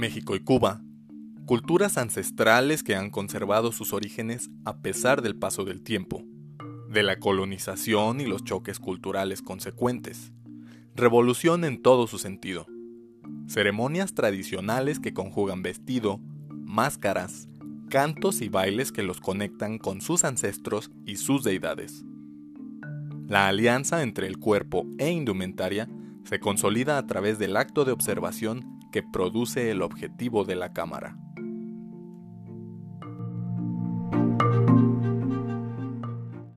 México y Cuba, culturas ancestrales que han conservado sus orígenes a pesar del paso del tiempo, de la colonización y los choques culturales consecuentes, revolución en todo su sentido, ceremonias tradicionales que conjugan vestido, máscaras, cantos y bailes que los conectan con sus ancestros y sus deidades. La alianza entre el cuerpo e indumentaria se consolida a través del acto de observación que produce el objetivo de la cámara.